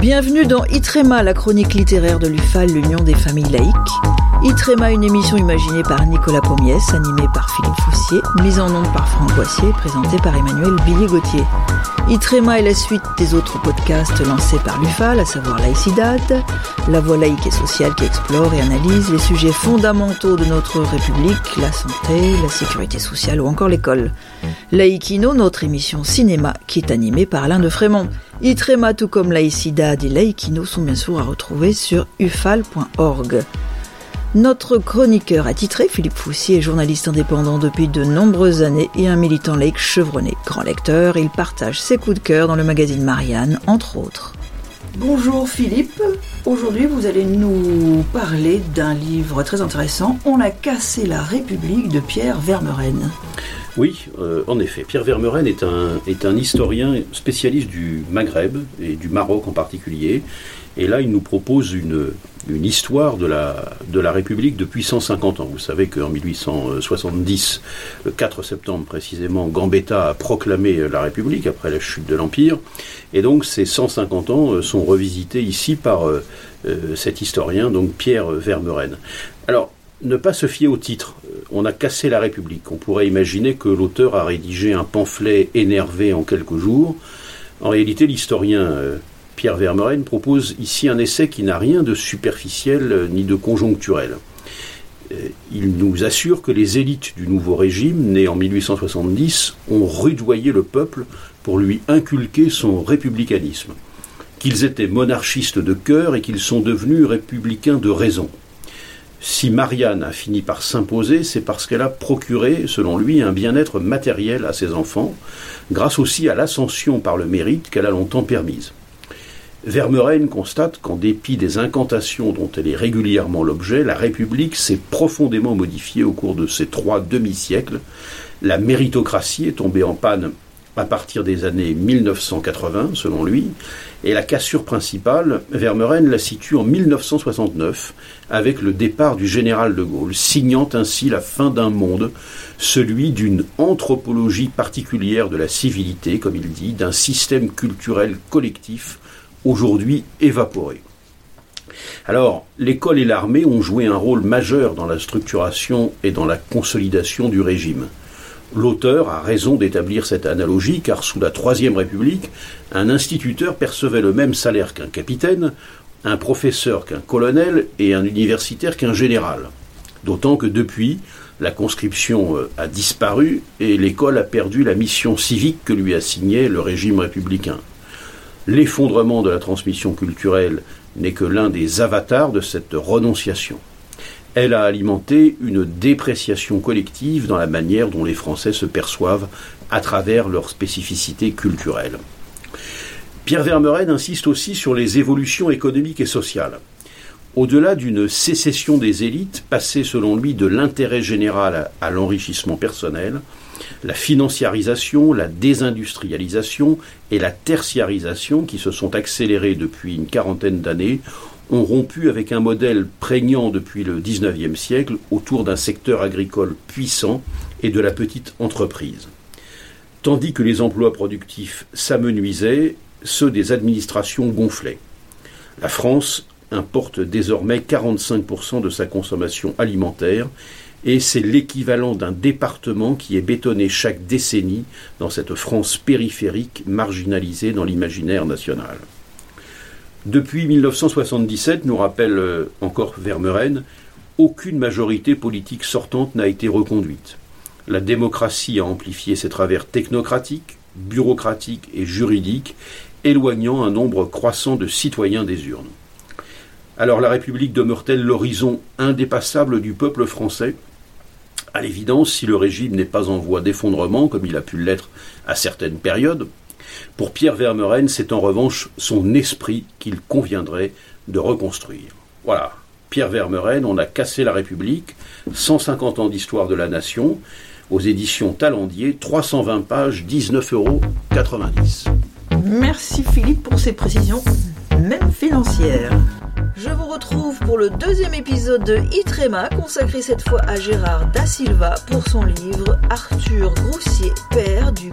Bienvenue dans Itrema, la chronique littéraire de l'UFAL, l'Union des familles laïques. Itrema, une émission imaginée par Nicolas Pommiès, animée par Philippe Foussier, mise en onde par Franck Boissier, présentée par Emmanuel Billy-Gauthier. Itrema est la suite des autres podcasts lancés par l'UFAL, à savoir Laïcidad, la voie laïque et sociale qui explore et analyse les sujets fondamentaux de notre République, la santé, la sécurité sociale ou encore l'école. Laïkino, notre émission cinéma, qui est animée par Alain de Frémont. Itrema, tout comme Laïcidad et Laïkino, sont bien sûr à retrouver sur ufal.org. Notre chroniqueur attitré, Philippe Foussier, est journaliste indépendant depuis de nombreuses années et un militant laïque chevronné. Grand lecteur, il partage ses coups de cœur dans le magazine Marianne, entre autres. Bonjour Philippe, aujourd'hui vous allez nous parler d'un livre très intéressant, On a cassé la République de Pierre Vermeren. Oui, euh, en effet. Pierre Vermeren est un, historien spécialiste du Maghreb et du Maroc en particulier. Et là, il nous propose une, histoire de la, République depuis 150 ans. Vous savez qu'en 1870, le 4 septembre précisément, Gambetta a proclamé la République après la chute de l'Empire. Et donc ces 150 ans euh, sont revisités ici par euh, cet historien, donc Pierre Vermeren. Alors, ne pas se fier au titre. On a cassé la République. On pourrait imaginer que l'auteur a rédigé un pamphlet énervé en quelques jours. En réalité, l'historien Pierre Vermeuren propose ici un essai qui n'a rien de superficiel euh, ni de conjoncturel. Euh, il nous assure que les élites du nouveau régime, né en 1870, ont rudoyé le peuple pour lui inculquer son républicanisme, qu'ils étaient monarchistes de cœur et qu'ils sont devenus républicains de raison. Si Marianne a fini par s'imposer, c'est parce qu'elle a procuré, selon lui, un bien-être matériel à ses enfants, grâce aussi à l'ascension par le mérite qu'elle a longtemps permise. Vermeuren constate qu'en dépit des incantations dont elle est régulièrement l'objet, la République s'est profondément modifiée au cours de ces trois demi-siècles. La méritocratie est tombée en panne à partir des années 1980, selon lui, et la cassure principale, Vermeuren la situe en 1969, avec le départ du général de Gaulle, signant ainsi la fin d'un monde, celui d'une anthropologie particulière de la civilité, comme il dit, d'un système culturel collectif aujourd'hui évaporé. Alors, l'école et l'armée ont joué un rôle majeur dans la structuration et dans la consolidation du régime. L'auteur a raison d'établir cette analogie car sous la Troisième République, un instituteur percevait le même salaire qu'un capitaine, un professeur qu'un colonel et un universitaire qu'un général. D'autant que depuis, la conscription euh, a disparu et l'école a perdu la mission civique que lui assignait le régime républicain. L'effondrement de la transmission culturelle n'est que l'un des avatars de cette renonciation. Elle a alimenté une dépréciation collective dans la manière dont les Français se perçoivent à travers leur spécificité culturelle. Pierre Vermeuren insiste aussi sur les évolutions économiques et sociales. Au-delà d'une sécession des élites, passée selon lui de l'intérêt général à l'enrichissement personnel, la financiarisation, la désindustrialisation et la tertiarisation, qui se sont accélérées depuis une quarantaine d'années, ont rompu avec un modèle prégnant depuis le XIXe siècle autour d'un secteur agricole puissant et de la petite entreprise. Tandis que les emplois productifs s'amenuisaient, ceux des administrations gonflaient. La France importe désormais 45% de sa consommation alimentaire et c'est l'équivalent d'un département qui est bétonné chaque décennie dans cette France périphérique marginalisée dans l'imaginaire national. Depuis 1977, nous rappelle euh, encore Vermeuren, aucune majorité politique sortante n'a été reconduite. La démocratie a amplifié ses travers technocratiques, bureaucratiques et juridiques, éloignant un nombre croissant de citoyens des urnes. Alors la République demeure-t-elle l'horizon indépassable du peuple français? À l'évidence, si le régime n'est pas en voie d'effondrement, comme il a pu l'être à certaines périodes, pour Pierre Vermeuren, c'est en revanche son esprit qu'il conviendrait de reconstruire. Voilà, Pierre Vermeuren, on a cassé la République, 150 ans d'histoire de la nation, aux éditions Talendier, 320 pages, 19,90 euros. Merci Philippe pour ces précisions, même financières. Je vous retrouve pour le deuxième épisode de Itrema, consacré cette fois à Gérard Da Silva pour son livre Arthur Groussier, père du